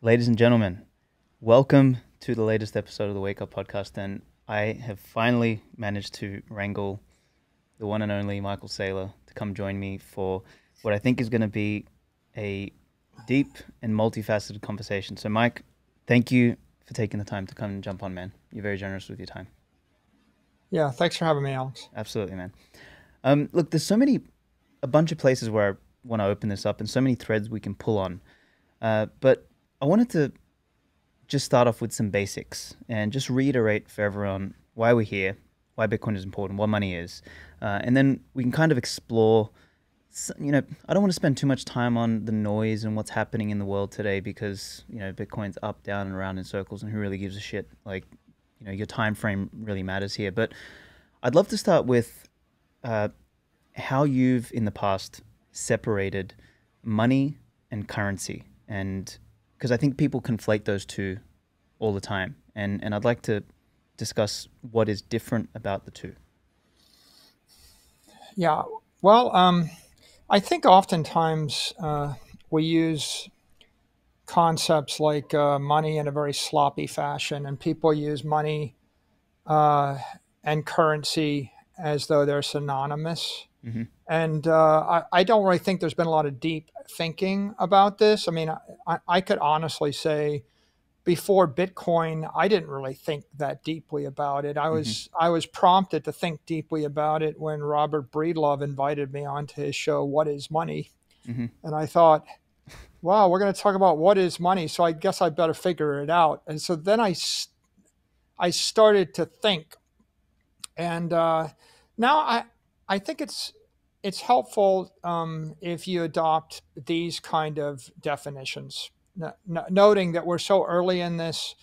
Ladies and gentlemen, welcome to the latest episode of the Wake Up Podcast. And I have finally managed to wrangle the one and only Michael Saylor to come join me for what I think is going to be a deep and multifaceted conversation. So, Mike, thank you for taking the time to come and jump on, man. You're very generous with your time. Yeah, thanks for having me, Alex. Absolutely, man. Um, look, there's so many, a bunch of places where I want to open this up and so many threads we can pull on. Uh, but I wanted to just start off with some basics and just reiterate for everyone why we're here, why Bitcoin is important, what money is, uh, and then we can kind of explore. You know, I don't want to spend too much time on the noise and what's happening in the world today because you know Bitcoin's up, down, and around in circles, and who really gives a shit? Like, you know, your time frame really matters here. But I'd love to start with uh, how you've in the past separated money and currency, and because I think people conflate those two all the time, and and I'd like to discuss what is different about the two. Yeah, well, um, I think oftentimes uh, we use concepts like uh, money in a very sloppy fashion, and people use money uh, and currency as though they're synonymous. Mm-hmm. And uh, I, I, don't really think there's been a lot of deep thinking about this. I mean, I, I could honestly say before Bitcoin, I didn't really think that deeply about it. I was mm-hmm. I was prompted to think deeply about it when Robert Breedlove invited me onto his show, What Is Money? Mm-hmm. And I thought, wow, we're going to talk about what is money. So I guess I better figure it out. And so then I, I started to think. And uh, now I, I think it's it's helpful um, if you adopt these kind of definitions, noting that we're so early in this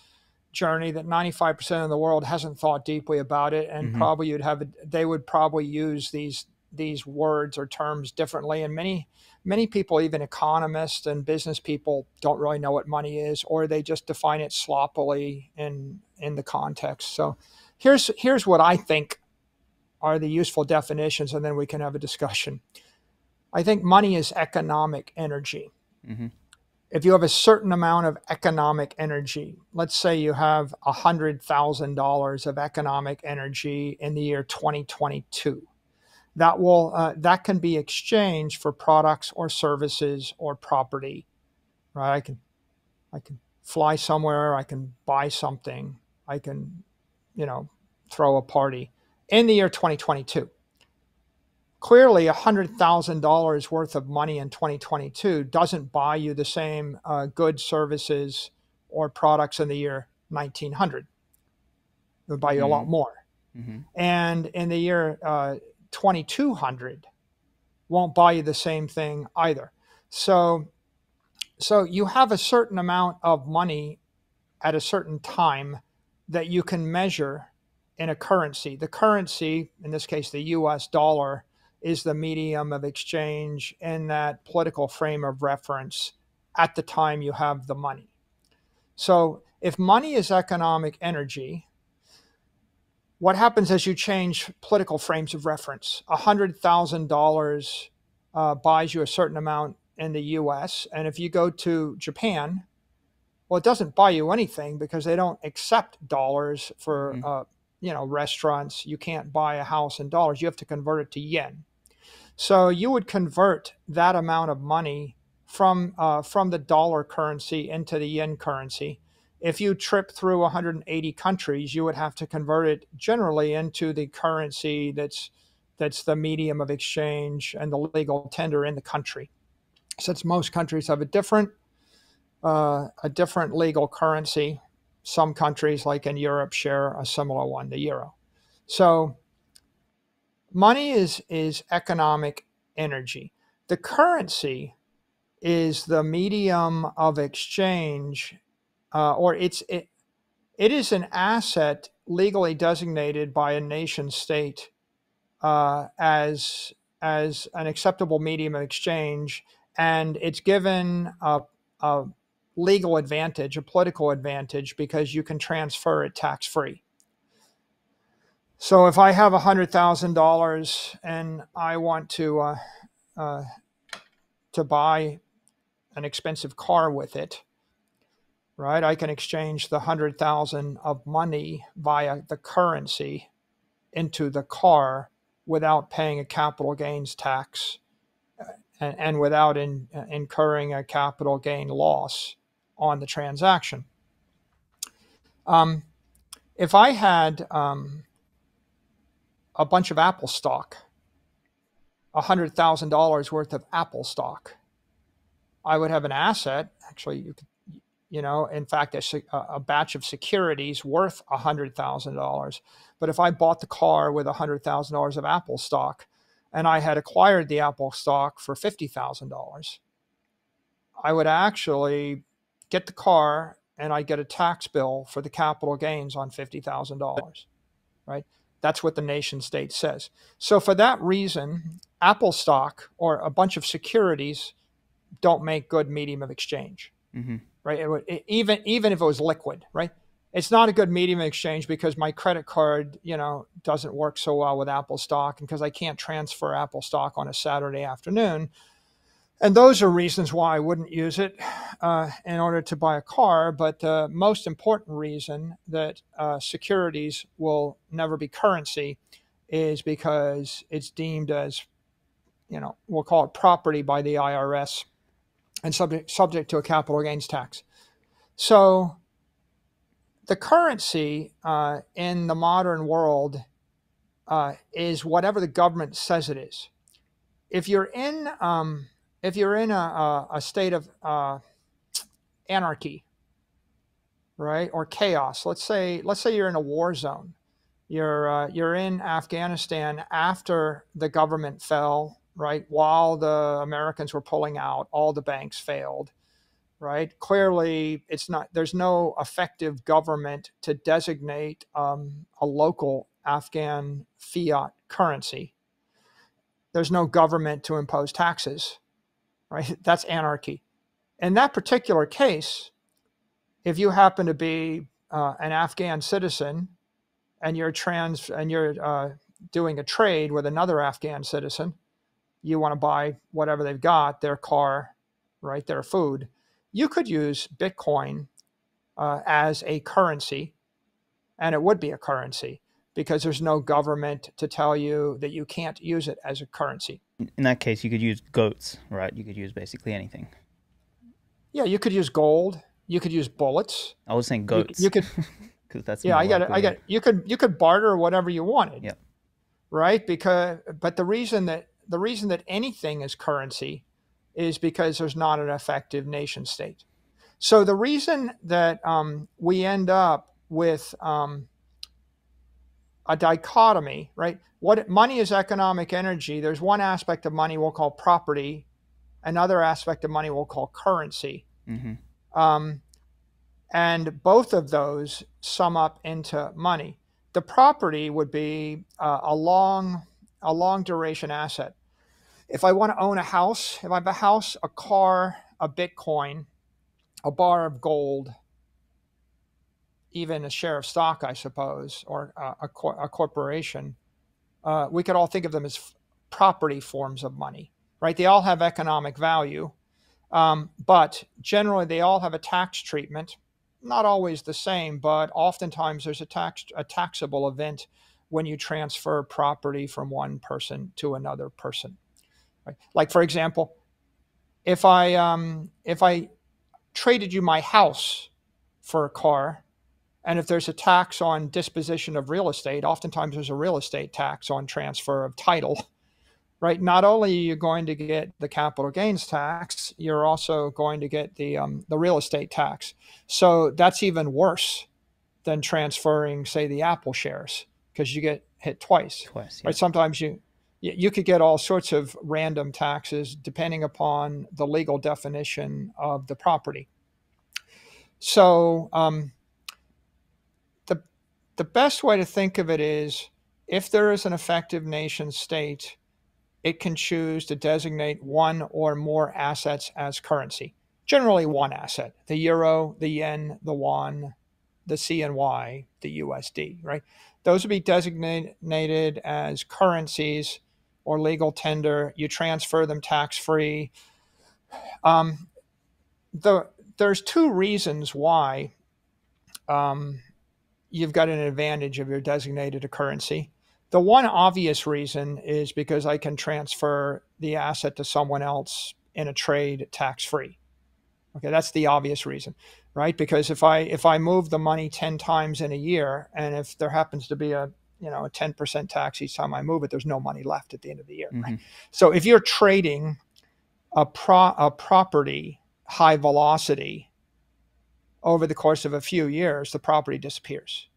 journey that 95% of the world hasn't thought deeply about it, and mm-hmm. probably you'd have they would probably use these these words or terms differently, and many many people, even economists and business people, don't really know what money is, or they just define it sloppily in in the context. So, here's here's what I think are the useful definitions, and then we can have a discussion. I think money is economic energy. Mm-hmm. If you have a certain amount of economic energy, let's say you have $100,000 of economic energy in the year 2022, that will uh, that can be exchanged for products or services or property right i can i can fly somewhere i can buy something i can you know throw a party in the year 2022. Clearly, $100,000 worth of money in 2022 doesn't buy you the same uh, goods, services, or products in the year 1900. It would buy you mm-hmm. a lot mm-hmm. more. Mm-hmm. And in the year uh, 2200, won't buy you the same thing either. So, so you have a certain amount of money at a certain time that you can measure in a currency. The currency, in this case, the US dollar, is the medium of exchange in that political frame of reference at the time you have the money. So, if money is economic energy, what happens as you change political frames of reference? $100,000 uh, buys you a certain amount in the US. And if you go to Japan, well, it doesn't buy you anything because they don't accept dollars for mm-hmm. uh, you know restaurants you can't buy a house in dollars you have to convert it to yen. So you would convert that amount of money from uh, from the dollar currency into the yen currency. If you trip through 180 countries you would have to convert it generally into the currency that's that's the medium of exchange and the legal tender in the country. Since most countries have a different uh, a different legal currency some countries, like in Europe, share a similar one, the euro. So money is, is economic energy. The currency is the medium of exchange, uh, or it's it, it is an asset legally designated by a nation state uh, as as an acceptable medium of exchange, and it's given a, a legal advantage, a political advantage, because you can transfer it tax free. So if I have $100,000 and I want to, uh, uh, to buy an expensive car with it, right? I can exchange the hundred thousand of money via the currency into the car without paying a capital gains tax uh, and, and without in, uh, incurring a capital gain loss on the transaction. Um, if I had um, a bunch of Apple stock, $100,000 worth of Apple stock, I would have an asset. Actually, you could, you know, in fact, a, a batch of securities worth $100,000. But if I bought the car with $100,000 of Apple stock and I had acquired the Apple stock for $50,000, I would actually get the car and I get a tax bill for the capital gains on $50,000, right? That's what the nation state says. So, for that reason, Apple stock or a bunch of securities don't make good medium of exchange, mm-hmm. right? It would, it, even even if it was liquid, right? It's not a good medium of exchange because my credit card, you know, doesn't work so well with Apple stock, and because I can't transfer Apple stock on a Saturday afternoon and those are reasons why I wouldn't use it uh, in order to buy a car. But the most important reason that uh, securities will never be currency is because it's deemed as, you know, we'll call it property by the IRS and subject subject to a capital gains tax. So the currency uh, in the modern world uh, is whatever the government says it is. If you're in um, if you're in a, a, a state of uh, anarchy, right, or chaos, let's say let's say you're in a war zone, you're uh, you're in Afghanistan after the government fell, right, while the Americans were pulling out, all the banks failed, right. Clearly, it's not there's no effective government to designate um, a local Afghan fiat currency. There's no government to impose taxes right? That's anarchy. In that particular case, if you happen to be uh, an Afghan citizen and you're trans and you're uh, doing a trade with another Afghan citizen, you want to buy whatever they've got, their car, right, their food, you could use Bitcoin uh, as a currency, and it would be a currency because there's no government to tell you that you can't use it as a currency in that case, you could use goats, right? You could use basically anything. Yeah, you could use gold. You could use bullets. I was saying goats. You, you could, because that's yeah. I got it. I got it. You could you could barter whatever you wanted. Yeah. Right. Because but the reason that the reason that anything is currency is because there's not an effective nation state. So the reason that um, we end up with um, a dichotomy, right? What money is economic energy. There's one aspect of money we'll call property, another aspect of money we'll call currency. Mm-hmm. Um, and both of those sum up into money. The property would be uh, a long, a long duration asset. If I want to own a house, if I have a house, a car, a Bitcoin, a bar of gold, even a share of stock, I suppose, or a, a, a corporation, uh, we could all think of them as property forms of money, right? They all have economic value, um, but generally they all have a tax treatment. Not always the same, but oftentimes there's a tax a taxable event when you transfer property from one person to another person. Right? Like for example, if I um, if I traded you my house for a car, and if there's a tax on disposition of real estate, oftentimes there's a real estate tax on transfer of title, right? Not only are you going to get the capital gains tax, you're also going to get the um, the real estate tax. So that's even worse than transferring, say, the Apple shares because you get hit twice. Twice, yeah. right? Sometimes you you could get all sorts of random taxes depending upon the legal definition of the property. So um, the best way to think of it is if there is an effective nation state, it can choose to designate one or more assets as currency. Generally, one asset the euro, the yen, the won, the CNY, the USD, right? Those would be designated as currencies or legal tender. You transfer them tax free. Um, the there's two reasons why um, you've got an advantage of your designated a currency. The one obvious reason is because I can transfer the asset to someone else in a trade tax free. Okay, that's the obvious reason, right? Because if I if I move the money 10 times in a year and if there happens to be a you know a 10% tax each time I move it, there's no money left at the end of the year. Mm-hmm. Right? So if you're trading a pro a property high velocity over the course of a few years, the property disappears.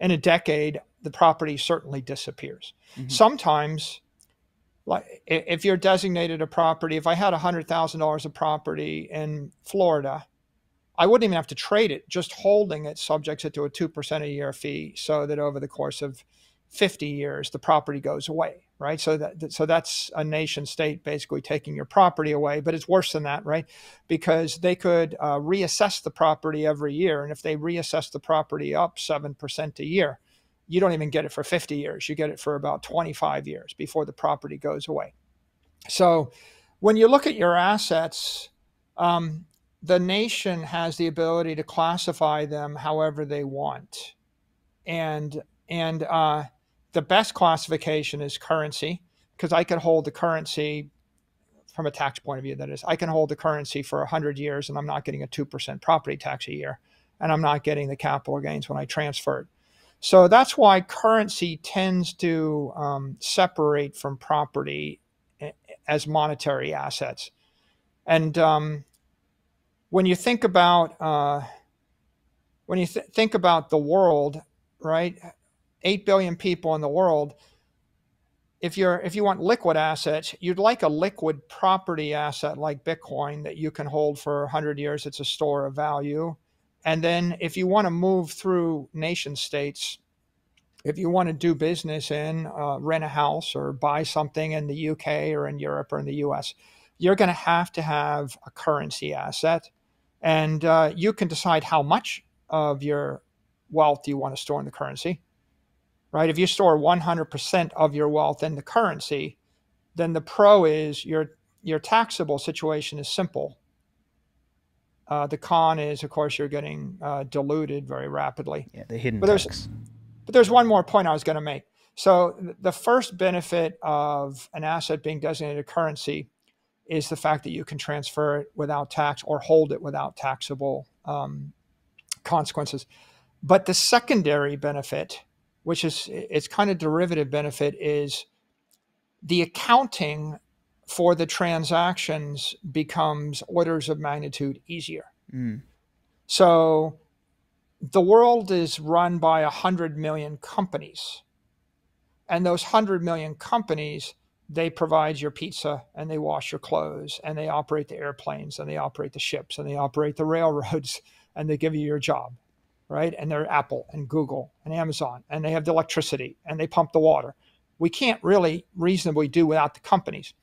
In a decade, the property certainly disappears. Mm-hmm. Sometimes, like if you're designated a property, if I had $100,000 of property in Florida, I wouldn't even have to trade it. Just holding it subjects it to a 2% a year fee so that over the course of 50 years, the property goes away right? So that so that's a nation state basically taking your property away, but it's worse than that, right? Because they could uh, reassess the property every year, and if they reassess the property up seven percent a year, you don't even get it for 50 years. You get it for about 25 years before the property goes away. So when you look at your assets, um, the nation has the ability to classify them however they want, and and uh, the best classification is currency because I can hold the currency from a tax point of view. That is, I can hold the currency for 100 years and I'm not getting a 2% property tax a year. And I'm not getting the capital gains when I transfer it. So that's why currency tends to um, separate from property eh, as monetary assets. And um, when you think about uh, when you th- think about the world, right? 8 billion people in the world if you're if you want liquid assets you'd like a liquid property asset like bitcoin that you can hold for 100 years. It's a store of value. And then if you want to move through nation states if you want to do business in uh, rent a house or buy something in the uk or in europe or in the us you're going to have to have a currency asset. And uh, you can decide how much of your wealth you want to store in the currency right? If you store 100% of your wealth in the currency, then the pro is your your taxable situation is simple. Uh, the con is, of course, you're getting uh, diluted very rapidly. Yeah, the hidden but there's. But there's one more point I was going to make. So the first benefit of an asset being designated currency is the fact that you can transfer it without tax or hold it without taxable um, consequences. But the secondary benefit which is its kind of derivative benefit is the accounting for the transactions becomes orders of magnitude easier. Mm. So the world is run by 100 million companies. And those 100 million companies, they provide your pizza and they wash your clothes and they operate the airplanes and they operate the ships and they operate the railroads and they give you your job right? And they're Apple and Google and Amazon, and they have the electricity and they pump the water. We can't really reasonably do without the companies.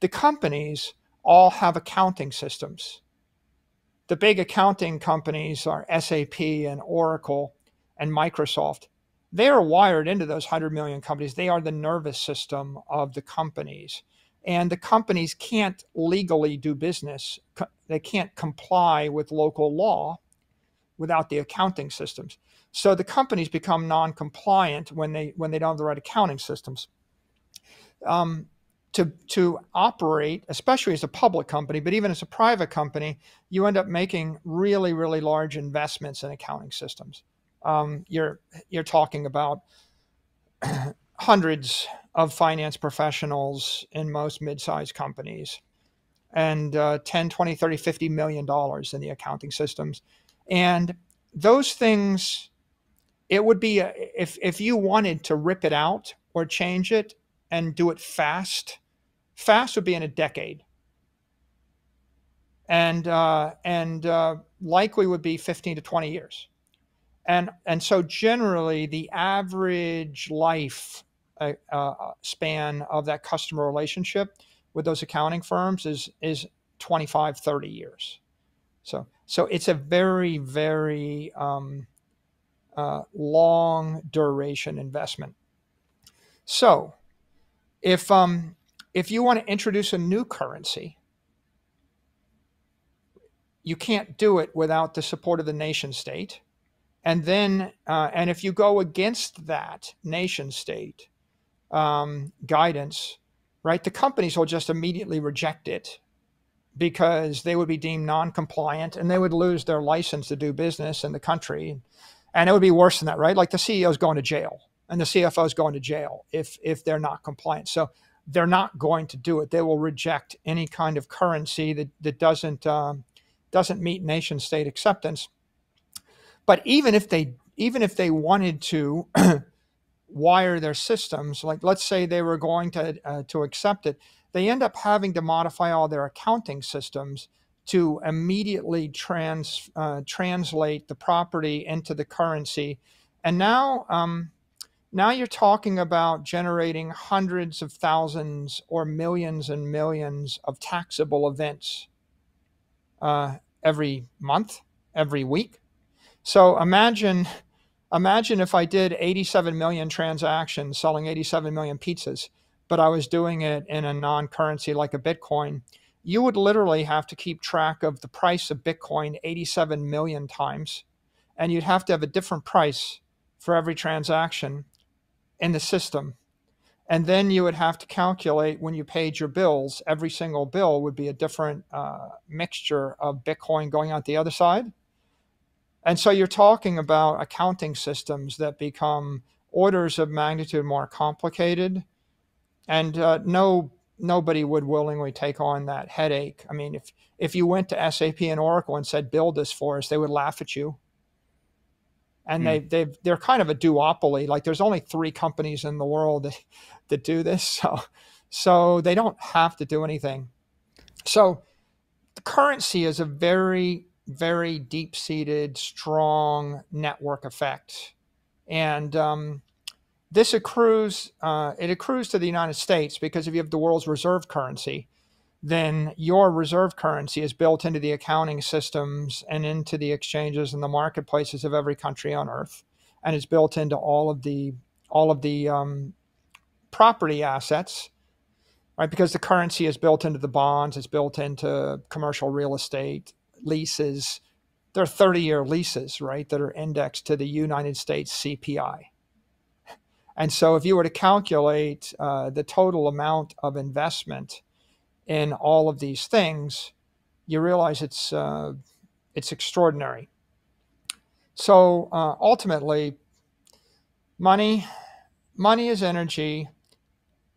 The companies all have accounting systems. The big accounting companies are SAP and Oracle and Microsoft. They are wired into those 100 million companies. They are the nervous system of the companies. And the companies can't legally do business, they can't comply with local law without the accounting systems. So the companies become non-compliant when they when they don't have the right accounting systems. Um, to to operate, especially as a public company, but even as a private company, you end up making really really large investments in accounting systems. Um, you're you're talking about hundreds of finance professionals in most mid-sized companies and uh, 10 20 30 50 million dollars in the accounting systems and those things, it would be, a, if, if you wanted to rip it out or change it and do it fast, fast would be in a decade. And, uh, and uh, likely would be 15 to 20 years. And, and so generally the average life uh, uh, span of that customer relationship with those accounting firms is, is 25, 30 years. So so it's a very, very um, uh, long duration investment. So if um, if you want to introduce a new currency, you can't do it without the support of the nation state. And then, uh, and if you go against that nation state um, guidance, right, the companies will just immediately reject it because they would be deemed non-compliant and they would lose their license to do business in the country. And it would be worse than that right? Like the ceo is going to jail and the cfo is going to jail if if they're not compliant. So they're not going to do it. They will reject any kind of currency that, that doesn't um, doesn't meet nation state acceptance. But even if they even if they wanted to wire their systems like let's say they were going to uh, to accept it they end up having to modify all their accounting systems to immediately trans, uh, translate the property into the currency. And now, um, now you're talking about generating hundreds of thousands or millions and millions of taxable events uh, every month, every week. So imagine, imagine if I did 87 million transactions selling 87 million pizzas but I was doing it in a non currency like a Bitcoin, you would literally have to keep track of the price of Bitcoin 87 million times. And you'd have to have a different price for every transaction in the system. And then you would have to calculate when you paid your bills, every single bill would be a different uh, mixture of Bitcoin going out the other side. And so you're talking about accounting systems that become orders of magnitude more complicated and uh, no nobody would willingly take on that headache. I mean, if if you went to SAP and Oracle and said build this for us, they would laugh at you. And mm. they they they're kind of a duopoly. Like there's only three companies in the world that that do this, so so they don't have to do anything. So the currency is a very very deep seated, strong network effect, and um, this accrues, uh, it accrues to the United States because if you have the world's reserve currency, then your reserve currency is built into the accounting systems and into the exchanges and the marketplaces of every country on earth, and is built into all of the all of the um, property assets, right? Because the currency is built into the bonds, it's built into commercial real estate leases. There are 30 year leases, right, that are indexed to the United States CPI. And so, if you were to calculate uh, the total amount of investment in all of these things, you realize it's uh, it's extraordinary. So uh, ultimately, money money is energy.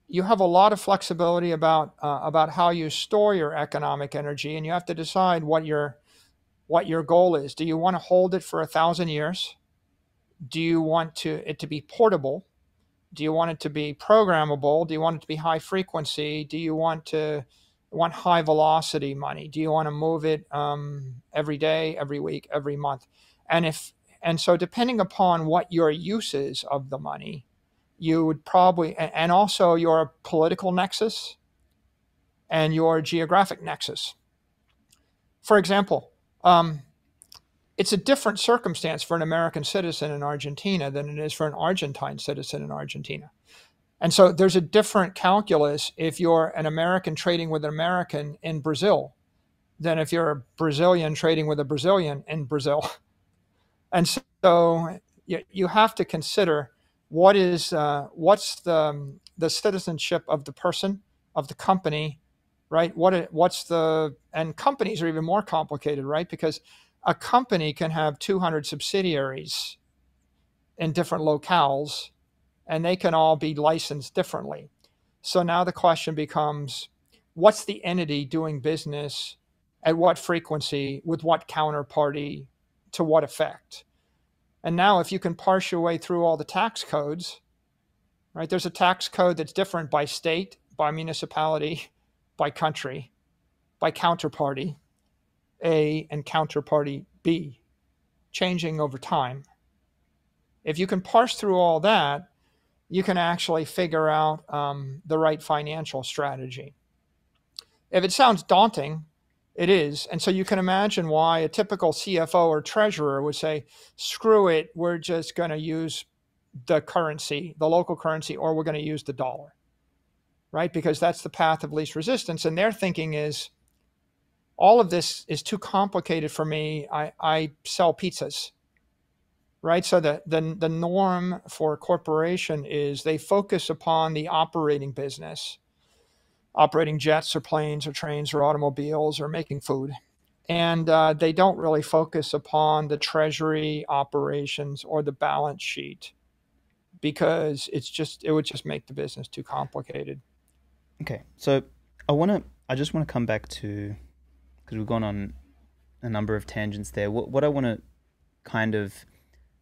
You have a lot of flexibility about uh, about how you store your economic energy, and you have to decide what your what your goal is. Do you want to hold it for a thousand years? Do you want to it to be portable? Do you want it to be programmable? Do you want it to be high frequency? Do you want to want high velocity money? Do you want to move it um, every day every week every month? And if and so depending upon what your use is of the money you would probably and also your political nexus and your geographic nexus. For example um, it's a different circumstance for an American citizen in Argentina than it is for an Argentine citizen in Argentina. And so there's a different calculus if you're an American trading with an American in Brazil than if you're a Brazilian trading with a Brazilian in Brazil. And so you, have to consider what is uh, what's the um, the citizenship of the person of the company, right? What what's the and companies are even more complicated, right? Because a company can have 200 subsidiaries in different locales and they can all be licensed differently. So now the question becomes what's the entity doing business at what frequency with what counterparty to what effect? And now if you can parse your way through all the tax codes, right? There's a tax code that's different by state, by municipality, by country, by counterparty. A and counterparty B, changing over time. If you can parse through all that, you can actually figure out um, the right financial strategy. If it sounds daunting, it is. And so you can imagine why a typical CFO or treasurer would say, screw it, we're just going to use the currency, the local currency, or we're going to use the dollar, right? Because that's the path of least resistance. And their thinking is all of this is too complicated for me. I, I sell pizzas, right? So the, the, the norm for a corporation is they focus upon the operating business, operating jets or planes or trains or automobiles or making food. And uh, they don't really focus upon the treasury operations or the balance sheet because it's just, it would just make the business too complicated. Okay. So I want to, I just want to come back to because we've gone on a number of tangents there. What what I want to kind of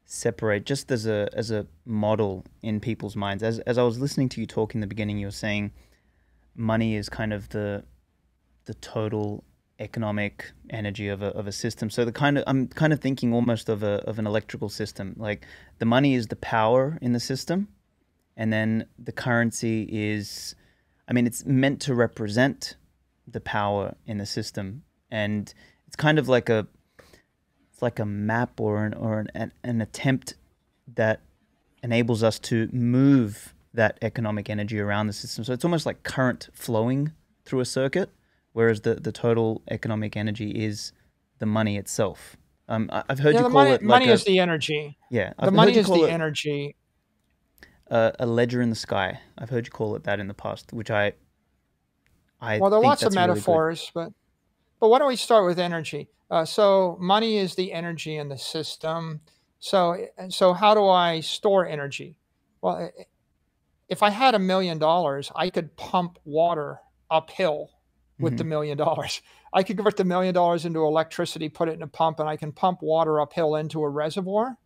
separate just as a as a model in people's minds. As as I was listening to you talk in the beginning, you were saying money is kind of the the total economic energy of a of a system. So the kind of I'm kind of thinking almost of a of an electrical system. Like the money is the power in the system, and then the currency is, I mean, it's meant to represent the power in the system, and it's kind of like a it's like a map or an or an, an attempt that enables us to move that economic energy around the system. So it's almost like current flowing through a circuit, whereas the, the total economic energy is the money itself. Um, I, have heard yeah, you call money, it like money a, is the energy. yeah. The I've money is the it energy. a, a ledger in the sky. I've heard you call it that in the past, which I I Well, there are lots of that's really metaphors, but but why don't we start with energy? Uh, so money is the energy in the system. So so how do I store energy? Well, if I had a million dollars, I could pump water uphill with the Mhm. million dollars. I could convert the million dollars into electricity, put it in a pump, and I can pump water uphill into a reservoir.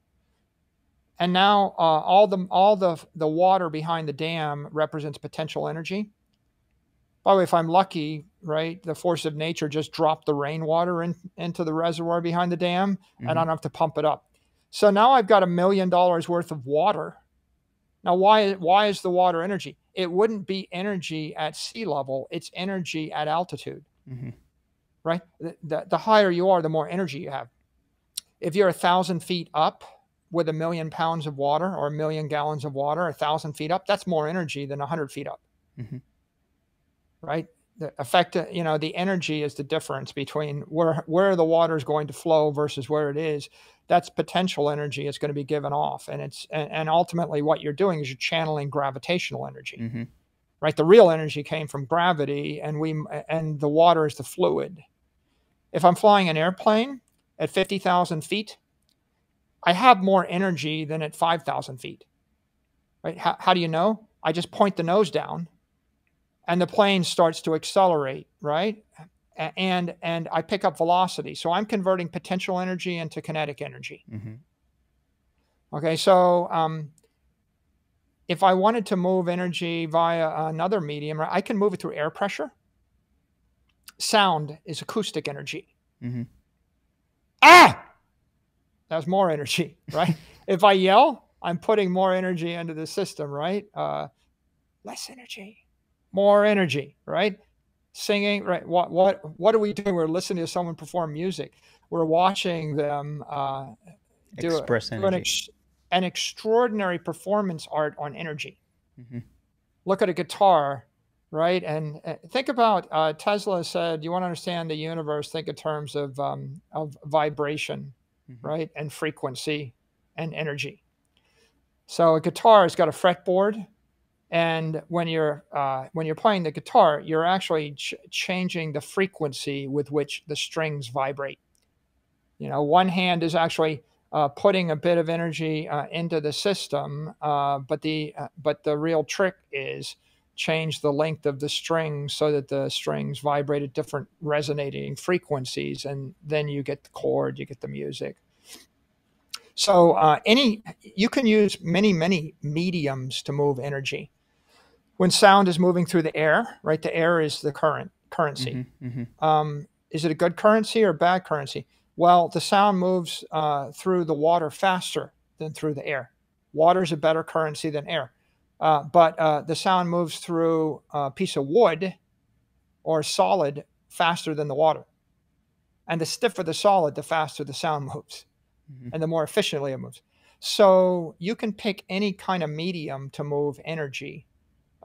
And now uh, all the all the the water behind the dam represents potential energy. By the way, if I'm lucky, right, the force of nature just dropped the rainwater in, into the reservoir behind the dam, and I don't have to pump it up. So now I've got a million dollars worth of water. Now, why why is the water energy? It wouldn't be energy at sea level; it's energy at altitude, Mhm. right? The, the, the higher you are, the more energy you have. If you're a thousand feet up with a million pounds of water or a million gallons of water, a thousand feet up, that's more energy than a hundred feet up Mhm. right? The effect, you know, the energy is the difference between where where the water is going to flow versus where it is. That's potential energy is going to be given off, and it's and, and ultimately what you're doing is you're channeling gravitational energy, Mhm. right? The real energy came from gravity, and we and the water is the fluid. If I'm flying an airplane at fifty thousand feet, I have more energy than at five thousand feet, right? How, how do you know? I just point the nose down and the plane starts to accelerate, right? And and I pick up velocity. So I'm converting potential energy into kinetic energy. Mhm. Okay, so um, if I wanted to move energy via another medium, I can move it through air pressure. Sound is acoustic energy. Mhm. Ah, that's more energy, right? if I yell, I'm putting more energy into the system, right? Uh, less energy, more energy, right? Singing, right? What what what are we doing? We're listening to someone perform music. We're watching them uh, do, a- Express do an, ex, an extraordinary performance art on energy. Mhm. Look at a guitar, right? And uh, think about uh, Tesla said, "You want to understand the universe? Think in terms of um, of vibration, Mhm. right, and frequency and energy." So a guitar has got a fretboard, and when you're uh, when you're playing the guitar, you're actually ch- changing the frequency with which the strings vibrate. You know, one hand is actually uh, putting a bit of energy uh, into the system, uh, but the uh, but the real trick is change the length of the strings so that the strings vibrate at different resonating frequencies, and then you get the chord, you get the music. So uh, any you can use many many mediums to move energy. When sound is moving through the air, right? The air is the current currency Mhm. Mhm. um, is it a good currency or bad currency? Well, the sound moves uh, through the water faster than through the air. Water is a better currency than air, uh, but uh, the sound moves through a piece of wood or solid faster than the water. And the stiffer the solid, the faster the sound moves, Mhm. and the more efficiently it moves. So you can pick any kind of medium to move energy.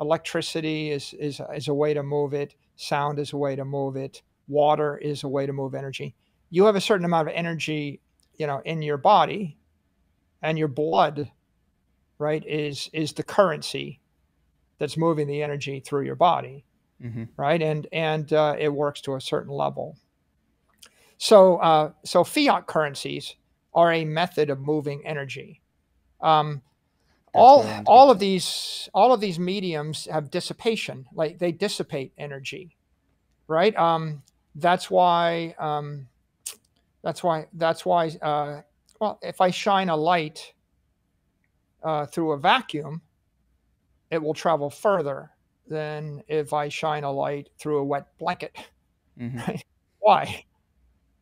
Electricity is, is, is a way to move it. Sound is a way to move it. water is a way to move energy. You have a certain amount of energy, you know, in your body, and your blood, right, is is the currency that's moving the energy through your body, mm-hmm. right? And and uh, it works to a certain level. So uh, so fiat currencies are a method of moving energy. Um, all all of these all of these mediums have dissipation, like they dissipate energy, right? Um, that's why um, that's why that's why uh, well, if I shine a light uh, through a vacuum, it will travel further than if I shine a light through a wet blanket. Mm-hmm. Right? Why?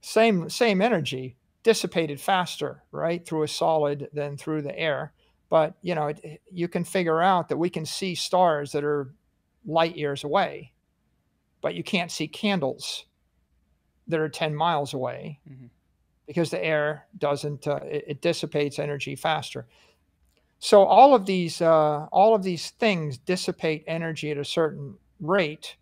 Same same energy dissipated faster, right, through a solid than through the air. But you know, it, you can figure out that we can see stars that are light years away, but you can't see candles that are 10 miles away mm-hmm. because the air doesn't uh, it, it dissipates energy faster. So all of these uh, all of these things dissipate energy at a certain rate.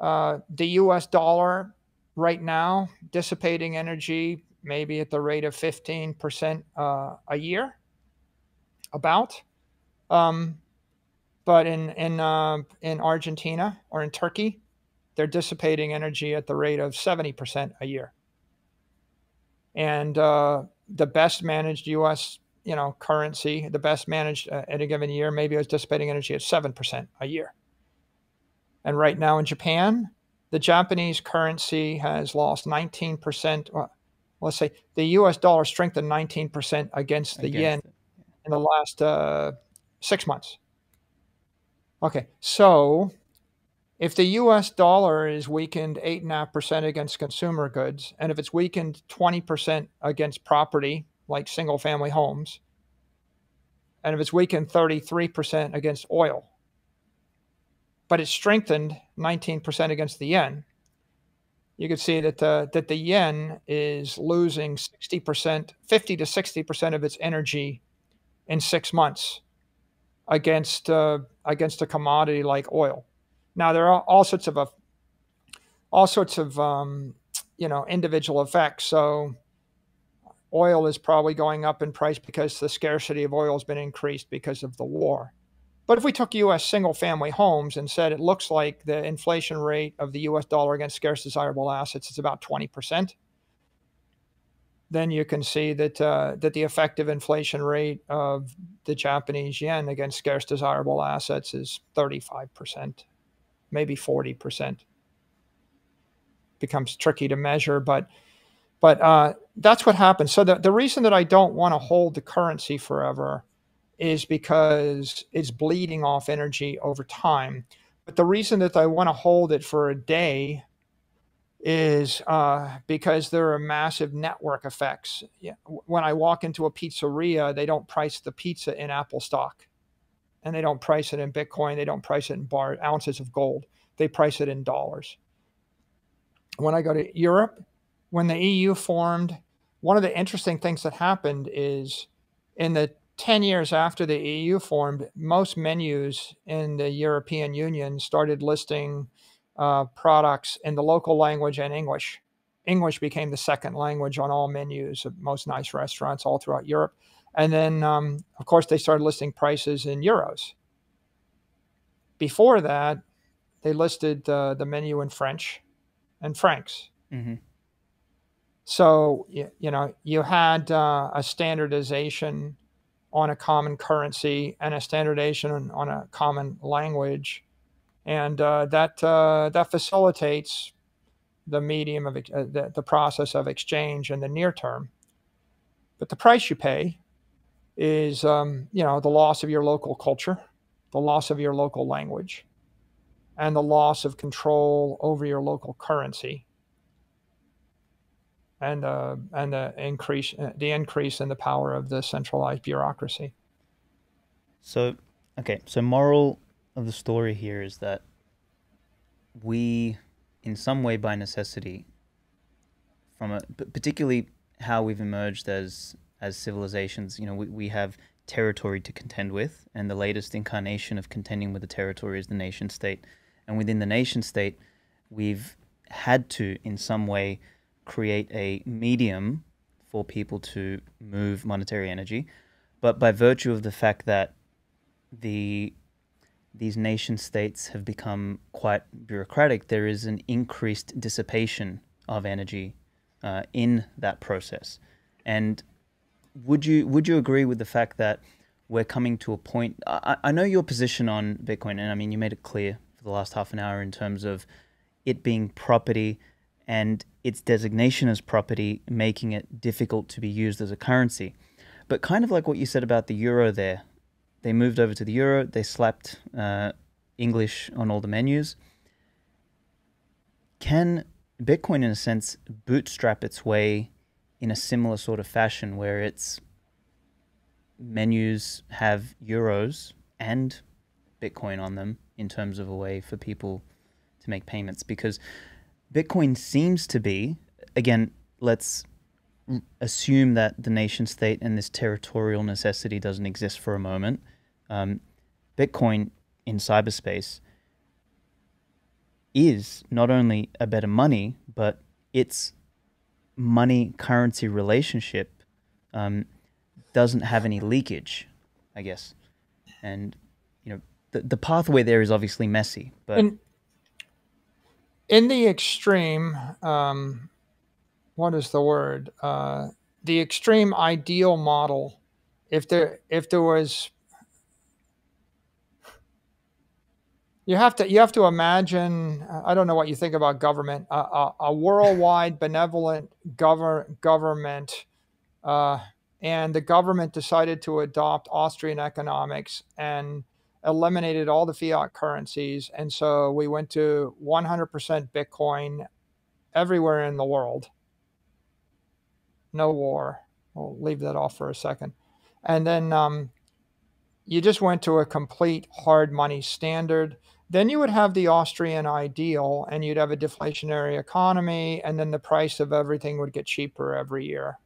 Uh, the U.S. dollar right now dissipating energy maybe at the rate of 15% uh, a year, about. Um, but in in uh, in Argentina or in Turkey, they're dissipating energy at the rate of 70% a year. And uh, the best managed U.S you know, currency, the best managed uh, at a given year, maybe was dissipating energy at 7% a year. And right now in Japan, the Japanese currency has lost 19%. Well, let's say the US dollar strengthened 19% against the against yen it. In the last uh, six months. Okay, so if the US dollar is weakened 8.5% against consumer goods, and if it's weakened 20% against property, like single family homes. And if it's weakened 33% against oil, but it's strengthened 19% against the yen, you can see that the, that the yen is losing 60%, 50 to 60% of its energy in six months against, uh, against a commodity like oil. Now, there are all sorts of, uh, all sorts of, um, you know, individual effects. So, oil is probably going up in price because the scarcity of oil has been increased because of the war. But if we took US single family homes and said it looks like the inflation rate of the US dollar against scarce desirable assets is about 20%, then you can see that uh, that the effective inflation rate of the Japanese yen against scarce desirable assets is 35%, maybe 40%. Becomes tricky to measure, but but uh, that's what happens. So the, the reason that I don't want to hold the currency forever is because it's bleeding off energy over time. But the reason that I want to hold it for a day is uh, because there are massive network effects. When I walk into a pizzeria, they don't price the pizza in Apple stock, and they don't price it in Bitcoin. They don't price it in bar ounces of gold. They price it in dollars. When I go to Europe, when the EU formed, one of the interesting things that happened is in the 10 years after the EU formed, most menus in the European Union started listing uh, products in the local language and English. English became the second language on all menus of most nice restaurants all throughout Europe. And then, um, of course, they started listing prices in euros. Before that, they listed uh, the menu in French and francs. Mm-hmm. So, you, you know, you had uh, a standardization on a common currency and a standardization on a common language. And uh, that, uh, that facilitates the medium of uh, the, the process of exchange in the near term. But the price you pay is, um, you know, the loss of your local culture, the loss of your local language, and the loss of control over your local currency and uh, and the increase uh, the increase in the power of the centralized bureaucracy. So, okay, so moral of the story here is that we, in some way, by necessity, from a particularly how we've emerged as as civilizations, you know, we, we have territory to contend with, and the latest incarnation of contending with the territory is the nation state, and within the nation state, we've had to, in some way, create a medium for people to move monetary energy. But by virtue of the fact that the these nation states have become quite bureaucratic, there is an increased dissipation of energy uh, in that process. And would you would you agree with the fact that we're coming to a point? I, I know your position on Bitcoin, and I mean you made it clear for the last half an hour in terms of it being property and its designation as property making it difficult to be used as a currency. But kind of like what you said about the euro there, they moved over to the euro, they slapped uh, English on all the menus. Can Bitcoin, in a sense, bootstrap its way in a similar sort of fashion where its menus have euros and Bitcoin on them in terms of a way for people to make payments? Because Bitcoin seems to be, again, let's assume that the nation state and this territorial necessity doesn't exist for a moment. Um, Bitcoin in cyberspace is not only a better money, but its money currency relationship um, doesn't have any leakage, I guess. And, you know, the, the pathway there is obviously messy, but. In, in the extreme, um, what is the word? Uh, the extreme ideal model, if there if there was you have to you have to imagine i don't know what you think about government a, a, worldwide benevolent govern, government uh, and the government decided to adopt austrian economics and eliminated all the fiat currencies. And so we went to 100% bitcoin everywhere in the world. No war. We'll leave that off for a second. And then um, you just went to a complete hard money standard. Then you would have the Austrian ideal and you'd have a deflationary economy, and then the price of everything would get cheaper every year.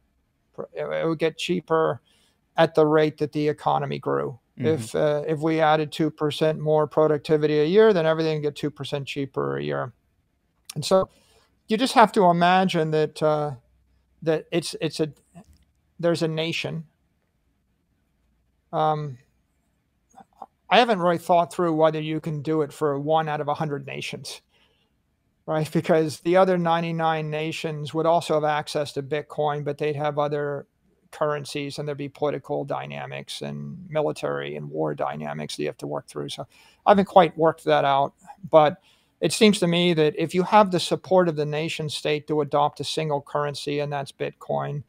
It would get cheaper at the rate that the economy grew. Mm-hmm. If uh, if we added two percent more productivity a year, then everything would get two percent cheaper a year. And so, you just have to imagine that uh, that it's it's a there's a nation. Um, I haven't really thought through whether you can do it for one out of 100 nations, right? Because the other 99 nations would also have access to Bitcoin, but they'd have other currencies and there'd be political dynamics and military and war dynamics that you have to work through. So I haven't quite worked that out. But it seems to me that if you have the support of the nation state to adopt a single currency, and that's Bitcoin,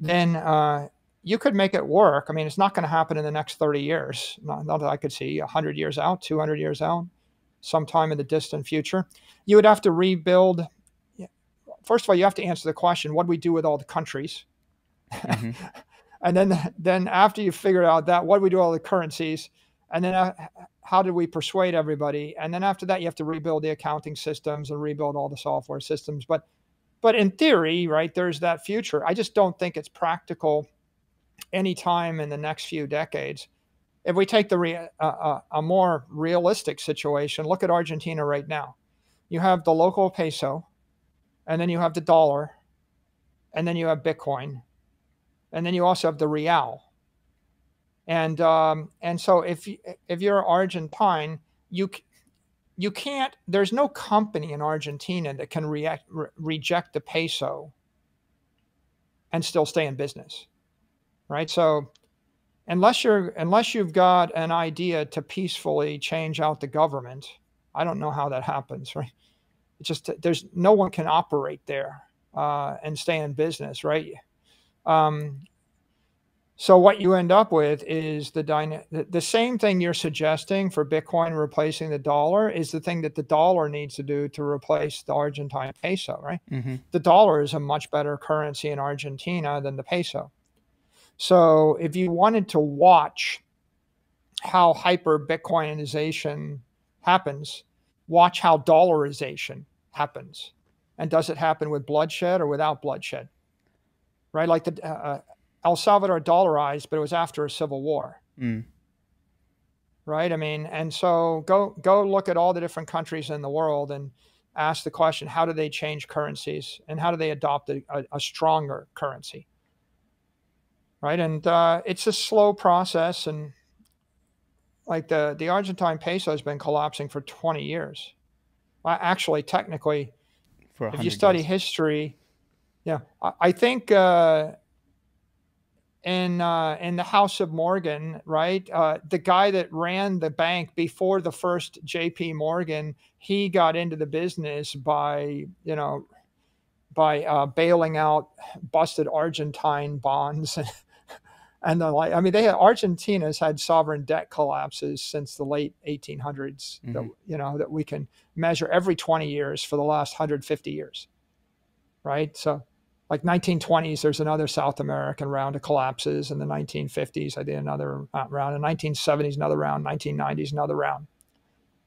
then uh, you could make it work. I mean, it's not going to happen in the next 30 years. Not, not, that I could see 100 years out, 200 years out, sometime in the distant future. You would have to rebuild. First of all, you have to answer the question what do we do with all the countries? Mm-hmm. and then, then after you figure out that, what do we do with all the currencies? And then, uh, how did we persuade everybody? And then after that, you have to rebuild the accounting systems and rebuild all the software systems. But, but in theory, right, there's that future. I just don't think it's practical any time in the next few decades. If we take the uh, a more realistic situation, look at Argentina right now. You have the local peso, and then you have the dollar, and then you have Bitcoin, and then you also have the real. And um, and so if if you're Argentine, you you can't. There's no company in Argentina that can react, re- reject the peso and still stay in business right? So unless you're unless you've got an idea to peacefully change out the government, I don't know how that happens, right? It's just there's no one can operate there uh, and stay in business, right? Um, so what you end up with is the, dyna- the same thing you're suggesting for Bitcoin replacing the dollar is the thing that the dollar needs to do to replace the Argentine peso, right? Mm-hmm. The dollar is a much better currency in Argentina than the peso. So if you wanted to watch how hyper Bitcoinization happens, watch how dollarization happens. And does it happen with bloodshed or without bloodshed? Right? Like the uh, uh El Salvador dollarized, but it was after a civil war. Mm. Right? I mean, and so go go look at all the different countries in the world and ask the question how do they change currencies and how do they adopt a, a, a stronger currency? Right. And uh, it's a slow process. And like the, the Argentine peso has been collapsing for 20 years. Well, actually, technically, if you study history, yeah, I, I think uh, in uh, in the House of Morgan, right? Uh, the guy that ran the bank before the first J.P. Morgan, he got into the business by you know by uh, bailing out busted Argentine bonds. and the like, I mean, they had, Argentina's had sovereign debt collapses since the late 1800s. Mm-hmm. That you know that we can measure every 20 years for the last 150 years, right? So like 1920s, there's another South American round of collapses. In the 1950s, I did another uh, round. In 1970s, another round. 1990s, another round.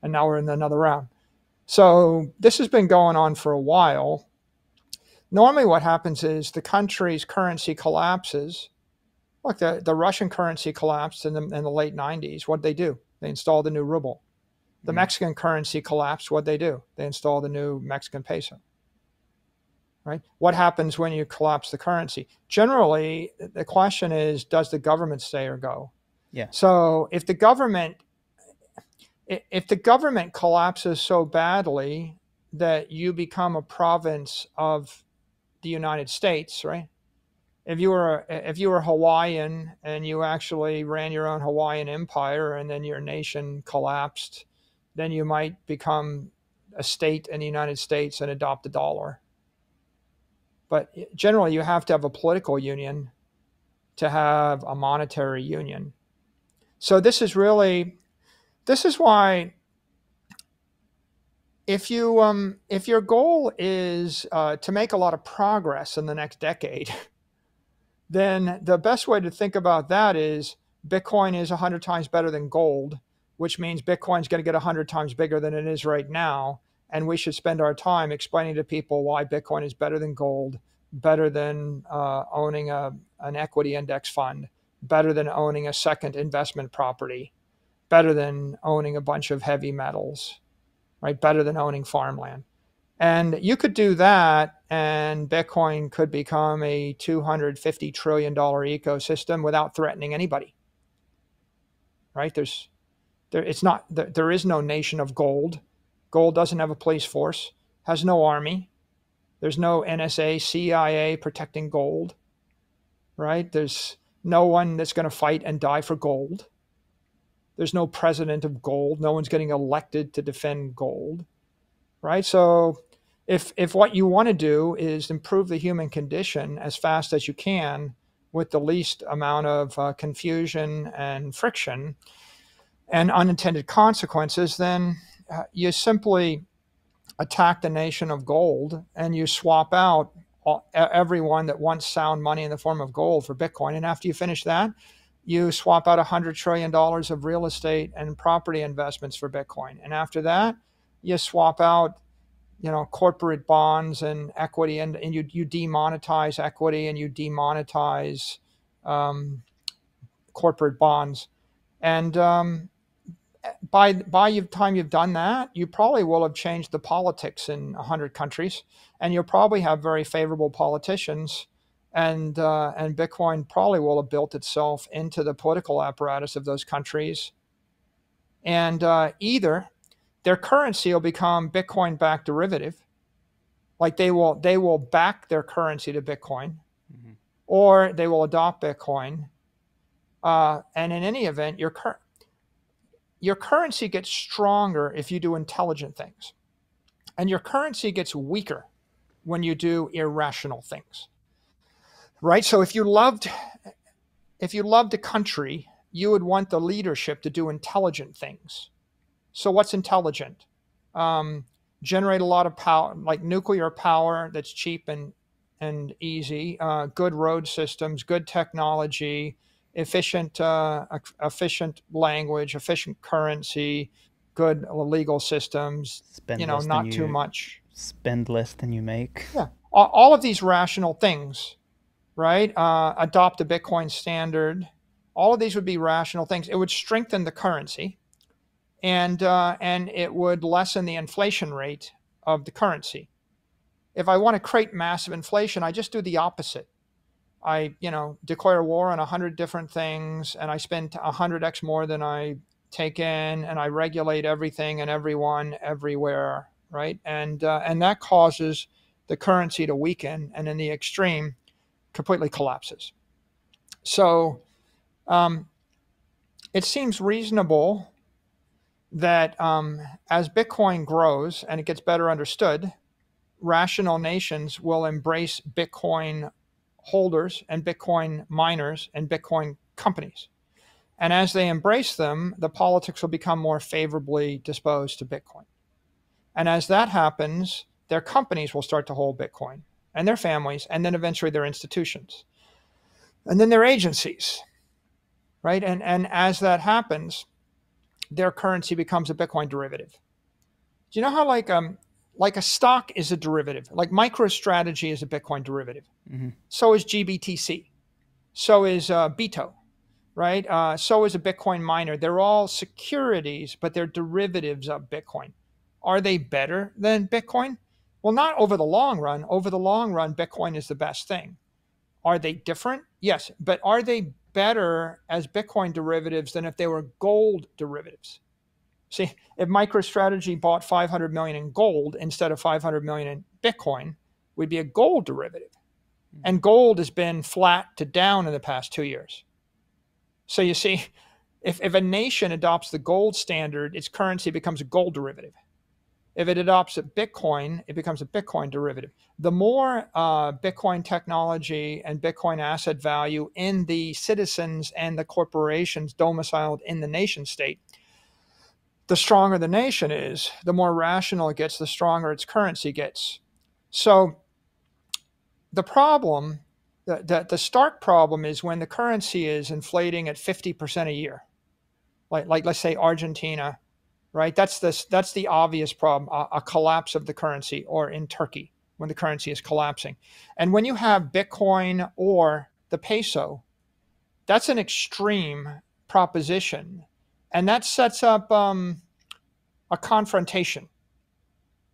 And now we're in another round. So this has been going on for a while. Normally, what happens is the country's currency collapses. Look, the, the Russian currency collapsed in the, in the late 90s. What'd they do? They installed the new ruble. The mm-hmm. Mexican currency collapsed. What they do? They installed the new Mexican peso right? What happens when you collapse the currency? Generally, the question is, does the government stay or go? Yeah. So if the government if the government collapses so badly that you become a province of the United States, right? If you were if you were Hawaiian and you actually ran your own Hawaiian empire and then your nation collapsed, then you might become a state in the United States and adopt the dollar but generally, you have to have a political union to have a monetary union. So this is really, this is why if you um, if your goal is uh, to make a lot of progress in the next decade, then the best way to think about that is Bitcoin is 100 times better than gold, which means Bitcoin's going to get 100 times bigger than it is right now and we should spend our time explaining to people why Bitcoin is better than gold, better than uh, owning a, an equity index fund, better than owning a second investment property, better than owning a bunch of heavy metals, right? Better than owning farmland. And you could do that, and Bitcoin could become a $250 trillion ecosystem without threatening anybody. Right? There's, there, it's not, there, there is no nation of gold Gold doesn't have a police force, has no army. There's no NSA, CIA protecting gold, right? There's no one that's going to fight and die for gold. There's no president of gold. No one's getting elected to defend gold, right? So if if what you want to do is improve the human condition as fast as you can with the least amount of uh, confusion and friction and unintended consequences, then uh, you simply attack the nation of gold and you swap out all, everyone that wants sound money in the form of gold for Bitcoin. And after you finish that, you swap out $100 trillion of real estate and property investments for Bitcoin. And after that, you swap out you know corporate bonds and equity and, and you, you demonetize equity and you demonetize um, corporate bonds. And um, by by the time you've done that, you probably will have changed the politics in hundred countries, and you'll probably have very favorable politicians, and uh, and Bitcoin probably will have built itself into the political apparatus of those countries, and uh, either their currency will become Bitcoin-backed derivative, like they will they will back their currency to Bitcoin, mm-hmm. or they will adopt Bitcoin, uh, and in any event, your current your currency gets stronger if you do intelligent things. And your currency gets weaker when you do irrational things. Right? So if you loved if you loved a country, you would want the leadership to do intelligent things. So what's intelligent? Um, generate a lot of power, like nuclear power that's cheap and and easy, uh, good road systems, good technology, efficient, uh, efficient language, efficient currency, good legal systems. Spend you know, not too much. Spend less than you make. Yeah, all, all of these rational things, right? Uh, adopt a Bitcoin standard. All of these would be rational things. It would strengthen the currency, and uh, and it would lessen the inflation rate of the currency. If I want to create massive inflation, I just do the opposite. I, you know, declare war on a 100 different things and I spend a 100x more than I take in and I regulate everything and everyone everywhere, right? And uh, and that causes the currency to weaken and in the extreme completely collapses. So um, it seems reasonable that um, as Bitcoin grows and it gets better understood, rational nations will embrace Bitcoin holders and Bitcoin miners and Bitcoin companies. And as they embrace them, the politics will become more favorably disposed to Bitcoin. And as that happens, their companies will start to hold Bitcoin and their families, and then eventually their institutions. And then their agencies, right? And, and as that happens, their currency becomes a Bitcoin derivative. Do you know how like um like a stock is a derivative, like MicroStrategy is a Bitcoin derivative. Mm-hmm. So is GBTC. So is uh, BITO, right? Uh, so is a Bitcoin miner. They're all securities, but they're derivatives of Bitcoin. Are they better than Bitcoin? Well, not over the long run. Over the long run, Bitcoin is the best thing. Are they different? Yes. But are they better as Bitcoin derivatives than if they were gold derivatives? See, if MicroStrategy bought 500 million in gold instead of 500 million in Bitcoin, would be a gold derivative. Hmm. And gold has been flat to down in the past two years. So you see, if, if a nation adopts the gold standard, its currency becomes a gold derivative. If it adopts a Bitcoin, it becomes a Bitcoin derivative. The more uh, Bitcoin technology and Bitcoin asset value in the citizens and the corporations domiciled in the nation state, the stronger the nation is, the more rational it gets, the stronger its currency gets. So the problem, the, the, the stark problem is when the currency is inflating at 50% a year. Like, like let's say Argentina, right? That's this that's the obvious problem, a, a collapse of the currency, or in Turkey when the currency is collapsing. And when you have Bitcoin or the peso, that's an extreme proposition and that sets up um, a confrontation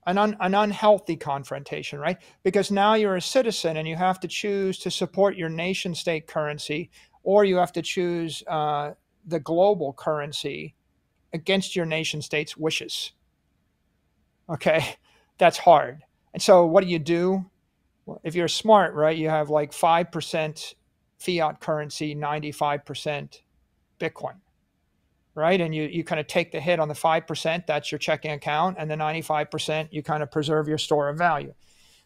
an, un, an unhealthy confrontation right because now you're a citizen and you have to choose to support your nation state currency or you have to choose uh, the global currency against your nation state's wishes okay that's hard and so what do you do well, if you're smart right you have like 5% fiat currency 95% bitcoin right? And you, you kind of take the hit on the 5%, that's your checking account, and the 95%, you kind of preserve your store of value.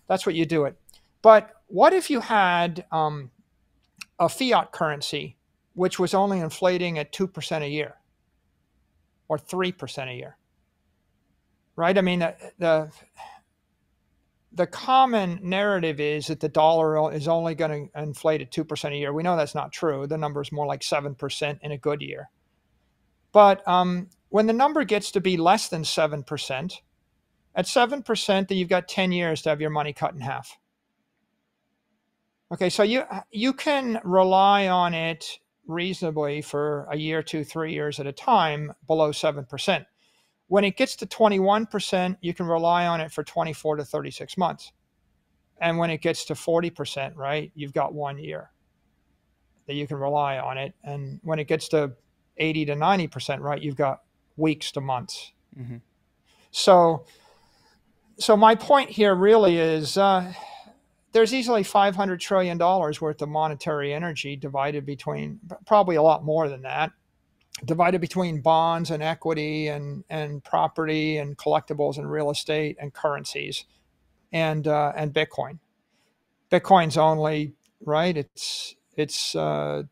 That's what you do it. But what if you had um, a fiat currency which was only inflating at 2% a year or 3% a year? Right? I mean, the, the, the common narrative is that the dollar is only going to inflate at 2% a year. We know that's not true. The number is more like 7% in a good year. But um, when the number gets to be less than 7%, at 7%, then you've got 10 years to have your money cut in half. Okay, so you you can rely on it reasonably for a year, two, three years at a time below 7%. When it gets to 21%, you can rely on it for 24 to 36 months. And when it gets to 40%, right, you've got one year that you can rely on it. And when it gets to 80 to 90% right, you've got weeks to months. Mm-hmm. So, so my point here really is uh, there's easily 500 trillion dollars worth of monetary energy divided between probably a lot more than that divided between bonds and equity and and property and collectibles and real estate and currencies and uh, and bitcoin bitcoin's only right it's it's uh,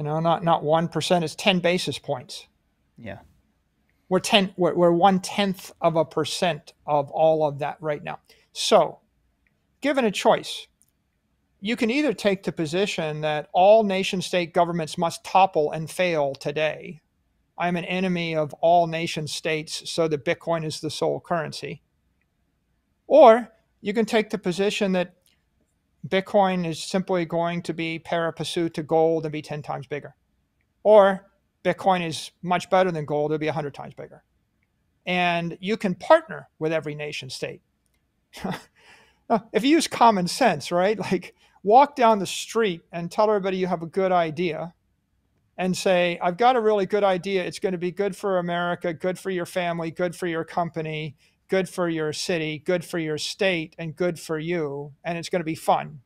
you know, not not one percent. It's ten basis points. Yeah, we're ten. We're, we're one tenth of a percent of all of that right now. So, given a choice, you can either take the position that all nation state governments must topple and fail today. I'm an enemy of all nation states, so that Bitcoin is the sole currency. Or you can take the position that Bitcoin is simply going to be pari passu to gold and be 10 times bigger. Or Bitcoin is much better than gold, it'll be 100 times bigger. and you can partner with every nation state. if you use common sense, right? Like walk down the street and tell everybody you have a good idea and say, I've got a really good idea. It's going to be good for America, good for your family, good for your company, good for your city, good for your state, and good for you. And it's going to be fun.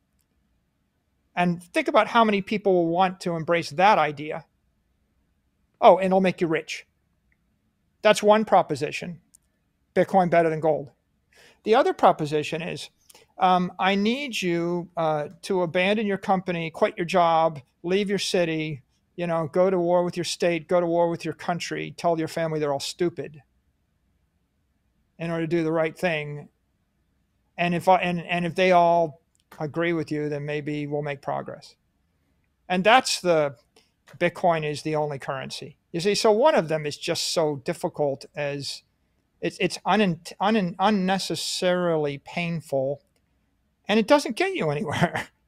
And think about how many people will want to embrace that idea. Oh, and it'll make you rich. That's one proposition. Bitcoin better than gold. The other proposition is um, I need you uh, to abandon your company, quit your job, leave your city, you know, go to war with your state, go to war with your country, tell your family they're all stupid in order to do the right thing. And if I, and, and if they all agree with you, then maybe we'll make progress. And that's the Bitcoin is the only currency. You see, so one of them is just so difficult as it's it's un, un, unnecessarily painful, and it doesn't get you anywhere.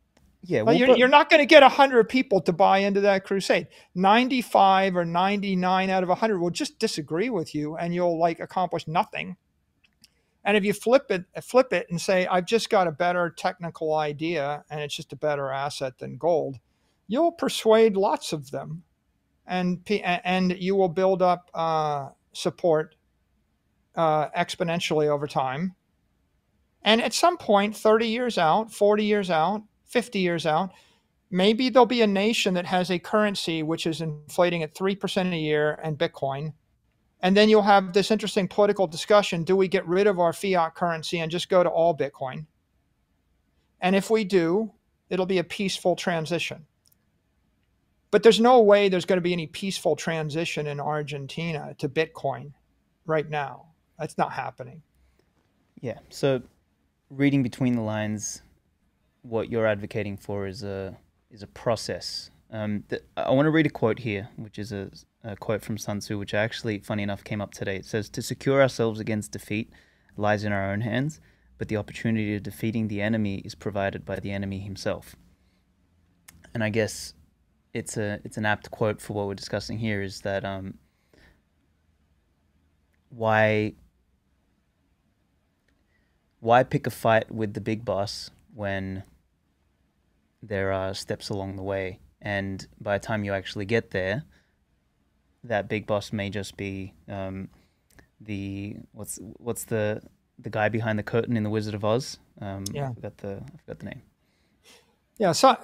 Yeah, well, you're, you're, not going to get 100 people to buy into that crusade. 95 or 99 out of 100 will just disagree with you and you'll like accomplish nothing. And if you flip it flip it and say I've just got a better technical idea and it's just a better asset than gold, you'll persuade lots of them and and you will build up uh, support uh, exponentially over time. And at some point 30 years out, 40 years out, 50 years out, maybe there'll be a nation that has a currency which is inflating at 3% a year and Bitcoin. And then you'll have this interesting political discussion do we get rid of our fiat currency and just go to all Bitcoin? And if we do, it'll be a peaceful transition. But there's no way there's going to be any peaceful transition in Argentina to Bitcoin right now. That's not happening. Yeah. So, reading between the lines, what you're advocating for is a is a process. Um, I want to read a quote here, which is a, a, quote from Sun Tzu, which actually, funny enough, came up today. It says, "To secure ourselves against defeat lies in our own hands, but the opportunity of defeating the enemy is provided by the enemy himself." And I guess it's a it's an apt quote for what we're discussing here. Is that um, why why pick a fight with the big boss when there are steps along the way. And by the time you actually get there, that big boss may just be um, the what's what's the the guy behind the curtain in the Wizard of Oz. Um, yeah, I forgot the I forgot the name. Yeah. So,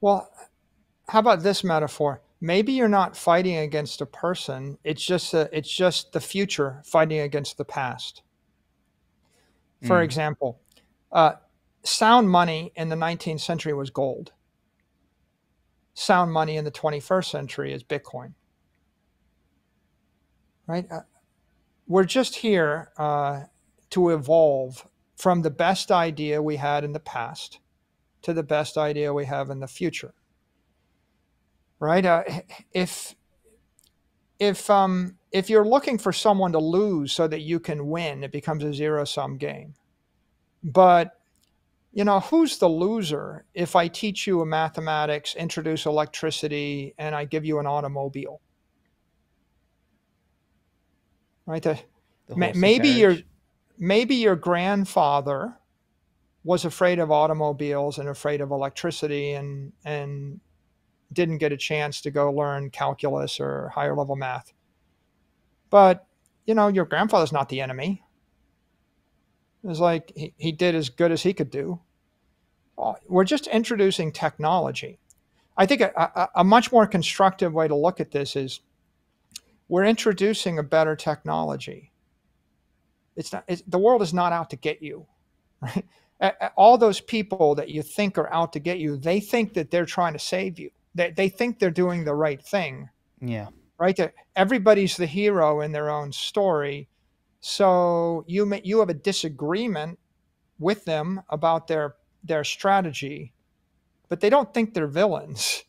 well, how about this metaphor? Maybe you're not fighting against a person. It's just a, it's just the future fighting against the past. For mm. example, uh, sound money in the 19th century was gold. Sound money in the 21st century is Bitcoin. Right? Uh, we're just here uh, to evolve from the best idea we had in the past to the best idea we have in the future. Right? Uh, if if um, if you're looking for someone to lose so that you can win, it becomes a zero sum game. But you know, who's the loser if I teach you a mathematics, introduce electricity, and I give you an automobile? Right? The, the maybe your maybe your grandfather was afraid of automobiles and afraid of electricity and and didn't get a chance to go learn calculus or higher level math. But you know, your grandfather's not the enemy. It's like he, he did as good as he could do. Uh, we're just introducing technology. I think a, a, a much more constructive way to look at this is we're introducing a better technology. It's not, it's, the world is not out to get you, right? All those people that you think are out to get you, they think that they're trying to save you. They, they think they're doing the right thing. Yeah. Right. Everybody's the hero in their own story so you may, you have a disagreement with them about their their strategy, but they don't think they're villains.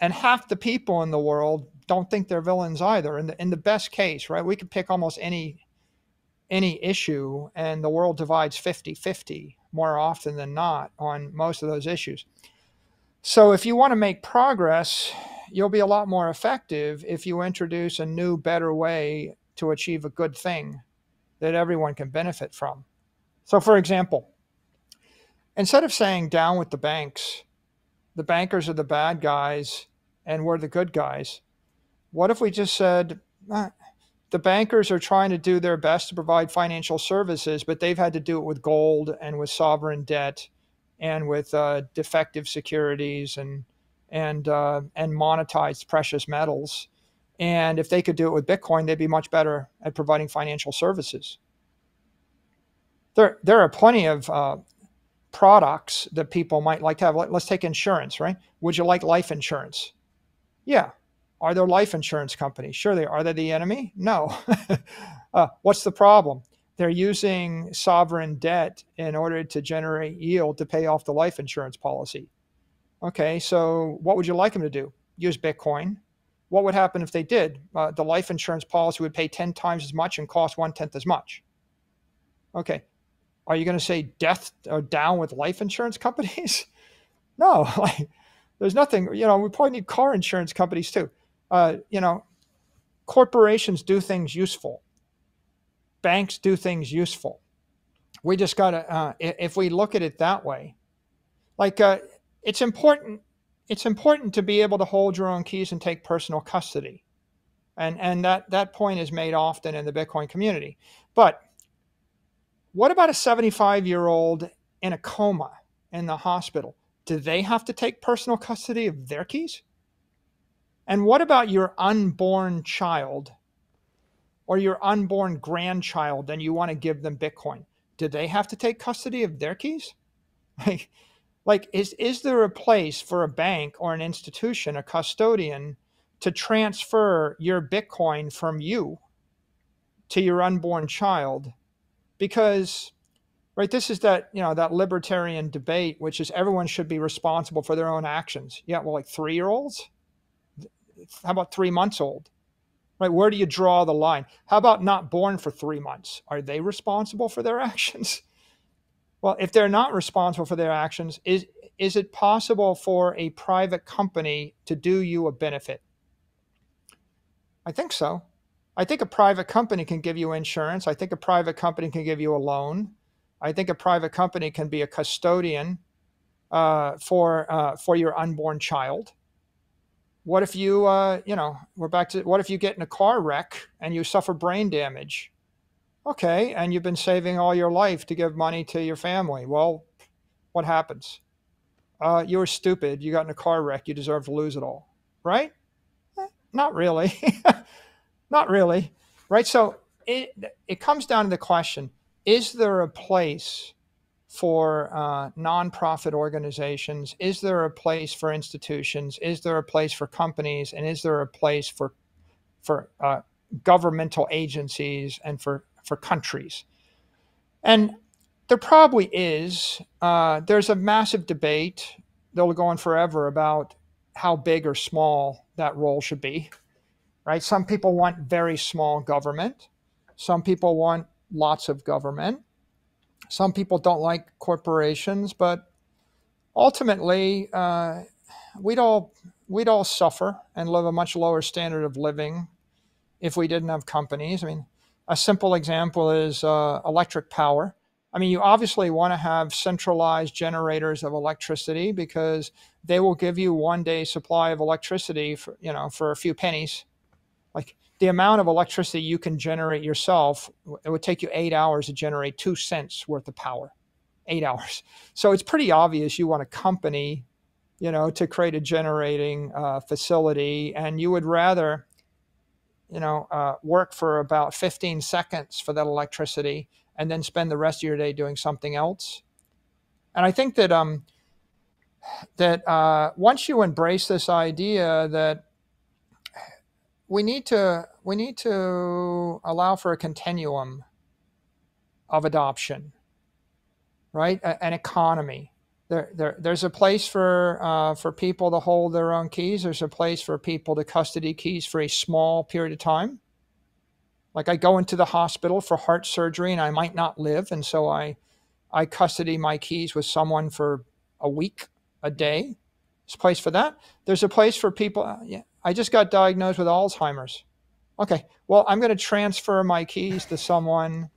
And half the people in the world don't think they're villains either. In the in the best case, right? We could pick almost any any issue and the world divides 50-50 more often than not on most of those issues. So if you want to make progress, you'll be a lot more effective if you introduce a new better way to achieve a good thing that everyone can benefit from. So, for example, instead of saying down with the banks, the bankers are the bad guys and we're the good guys, what if we just said, ah, the bankers are trying to do their best to provide financial services, but they've had to do it with gold and with sovereign debt and with uh, defective securities and and uh, and monetized precious metals. And if they could do it with Bitcoin, they'd be much better at providing financial services. There, there are plenty of uh, products that people might like to have. Let's take insurance, right? Would you like life insurance? Yeah. Are there life insurance companies? Sure, they are. They the enemy? No. uh, what's the problem? They're using sovereign debt in order to generate yield to pay off the life insurance policy. Okay, so what would you like them to do? Use Bitcoin. What would happen if they did? Uh, the life insurance policy would pay 10 times as much and cost one tenth as much. Okay, are you going to say death or down with life insurance companies? no, like there's nothing, you know, we probably need car insurance companies too. Uh, you know, corporations do things useful. Banks do things useful. We just got to, uh, if we look at it that way, like uh, it's important, it's important to be able to hold your own keys and take personal custody. And, and that, that point is made often in the Bitcoin community. But what about a 75 year old in a coma in the hospital? Do they have to take personal custody of their keys? And what about your unborn child or your unborn grandchild and you want to give them Bitcoin? Do they have to take custody of their keys? Like, like is, is there a place for a bank or an institution, a custodian, to transfer your Bitcoin from you to your unborn child? Because right this is that you know that libertarian debate which is everyone should be responsible for their own actions yeah well like three year olds how about three months old? Right? Where do you draw the line? How about not born for three months? Are they responsible for their actions? Well, if they're not responsible for their actions, is is it possible for a private company to do you a benefit? I think so. I think a private company can give you insurance. I think a private company can give you a loan. I think a private company can be a custodian uh, for uh, for your unborn child what if you uh, you know we're back to what if you get in a car wreck and you suffer brain damage? Okay and you've been saving all your life to give money to your family. Well what happens? Uh, you were stupid. You got in a car wreck. You deserve to lose it all. Right? Eh, not really. Not really. Right? So it it comes down to the question is there a place for uh, nonprofit organizations? Is there a place for institutions? Is there a place for companies? And is there a place for for uh, governmental agencies and for for countries? And there probably is. Uh, there's a massive debate that'll go on forever about how big or small that role should be. Right? Some people want very small government. Some people want lots of government some people don't like corporations, but ultimately, uh, we'd all we'd all suffer and live a much lower standard of living if we didn't have companies. I mean, a simple example is uh, electric power. I mean, you obviously want to have centralized generators of electricity because they will give you one day supply of electricity for you know for a few pennies. Like the amount of electricity you can generate yourself, it would take you eight hours to generate two cents worth of power. Eight hours. So it's pretty obvious you want a company, you know, to create a generating uh, facility, and you would rather, you know, uh, work for about 15 seconds for that electricity and then spend the rest of your day doing something else. And I think that um, that uh, once you embrace this idea that we need to we need to allow for a continuum of adoption, right? A, an economy. There, there, there's a place for uh, for people to hold their own keys. There's a place for people to custody keys for a small period of time. Like I go into the hospital for heart surgery and I might not live, and so I I custody my keys with someone for a week, a day. There's a place for that. There's a place for people. Uh, yeah, I just got diagnosed with Alzheimer's. Okay, well, I'm going to transfer my keys to someone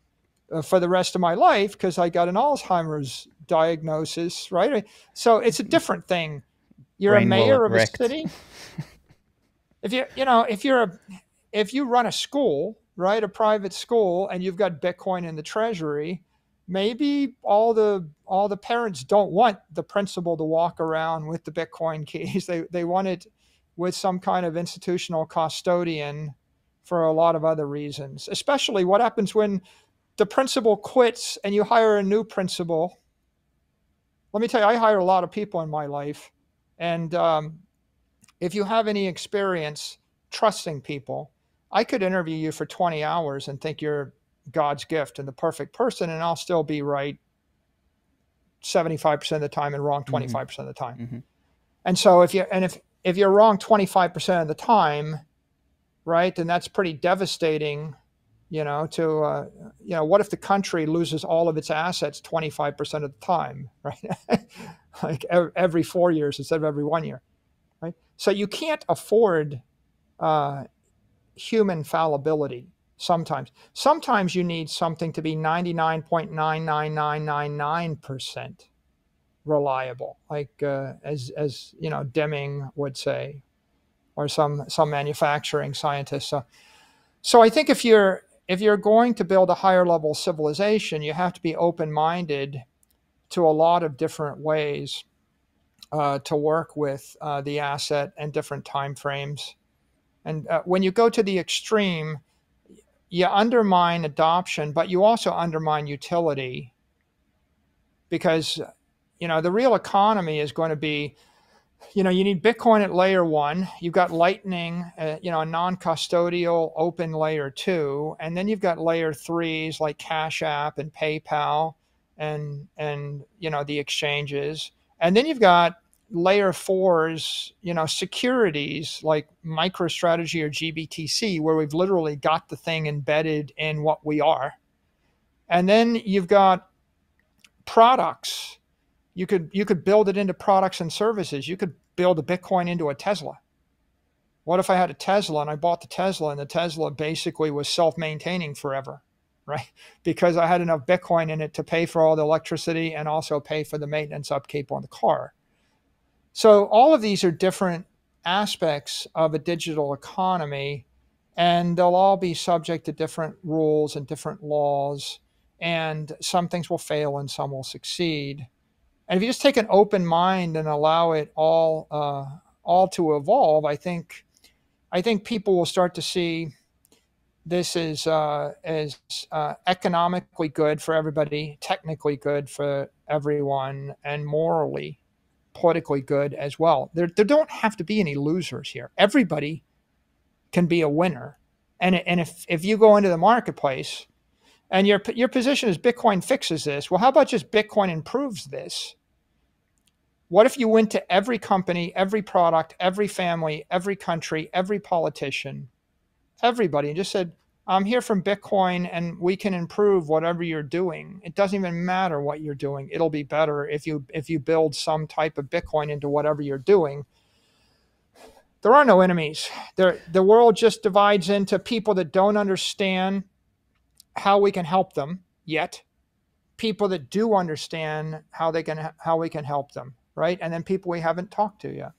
uh, for the rest of my life because I got an Alzheimer's diagnosis, right? So it's a different thing. You're Brain a mayor of wrecked. a city. if you you know if you're a if you run a school, right, a private school, and you've got Bitcoin in the treasury, maybe all the all the parents don't want the principal to walk around with the Bitcoin keys. They they want it with some kind of institutional custodian for a lot of other reasons. Especially what happens when the principal quits and you hire a new principal. Let me tell you, I hire a lot of people in my life, and um, if you have any experience trusting people, I could interview you for 20 hours and think you're God's gift and the perfect person, and I'll still be right 75% of the time and wrong 25% mm-hmm. of the time. Mm-hmm. And so if you and if if you're wrong 25% of the time, right, then that's pretty devastating, you know, to uh, you know, what if the country loses all of its assets 25% of the time, right? like every 4 years instead of every 1 year, right? So you can't afford uh, human fallibility sometimes. Sometimes you need something to be 99.99999% reliable, like uh, as, as you know Deming would say, or some some manufacturing scientists. So, so I think if you're if you're going to build a higher level civilization, you have to be open minded to a lot of different ways uh, to work with uh, the asset and different time frames. And uh, when you go to the extreme, you undermine adoption, but you also undermine utility because you know the real economy is going to be you know you need bitcoin at layer one you've got lightning uh, you know a non-custodial open layer two and then you've got layer threes like cash app and paypal and and you know the exchanges and then you've got layer fours, you know, securities like MicroStrategy or GBTC, where we've literally got the thing embedded in what we are. And then you've got products. You could you could build it into products and services. You could build a Bitcoin into a Tesla. What if I had a Tesla and I bought the Tesla and the Tesla basically was self-maintaining forever, right? Because I had enough Bitcoin in it to pay for all the electricity and also pay for the maintenance upkeep on the car so all of these are different aspects of a digital economy, and they'll all be subject to different rules and different laws. And some things will fail and some will succeed. And if you just take an open mind and allow it all uh, all to evolve, I think I think people will start to see this is uh, as uh, economically good for everybody, technically good for everyone, and morally politically good as well. There, there don't have to be any losers here. Everybody can be a winner. And, and if, if you go into the marketplace and your, your position is Bitcoin fixes this, well, how about just Bitcoin improves this? What if you went to every company, every product, every family, every country, every politician, everybody, and just said, I'm here from Bitcoin and we can improve whatever you're doing. It doesn't even matter what you're doing. It'll be better if you if you build some type of Bitcoin into whatever you're doing. There are no enemies. There the world just divides into people that don't understand how we can help them yet, people that do understand how they can how we can help them, right? And then people we haven't talked to yet.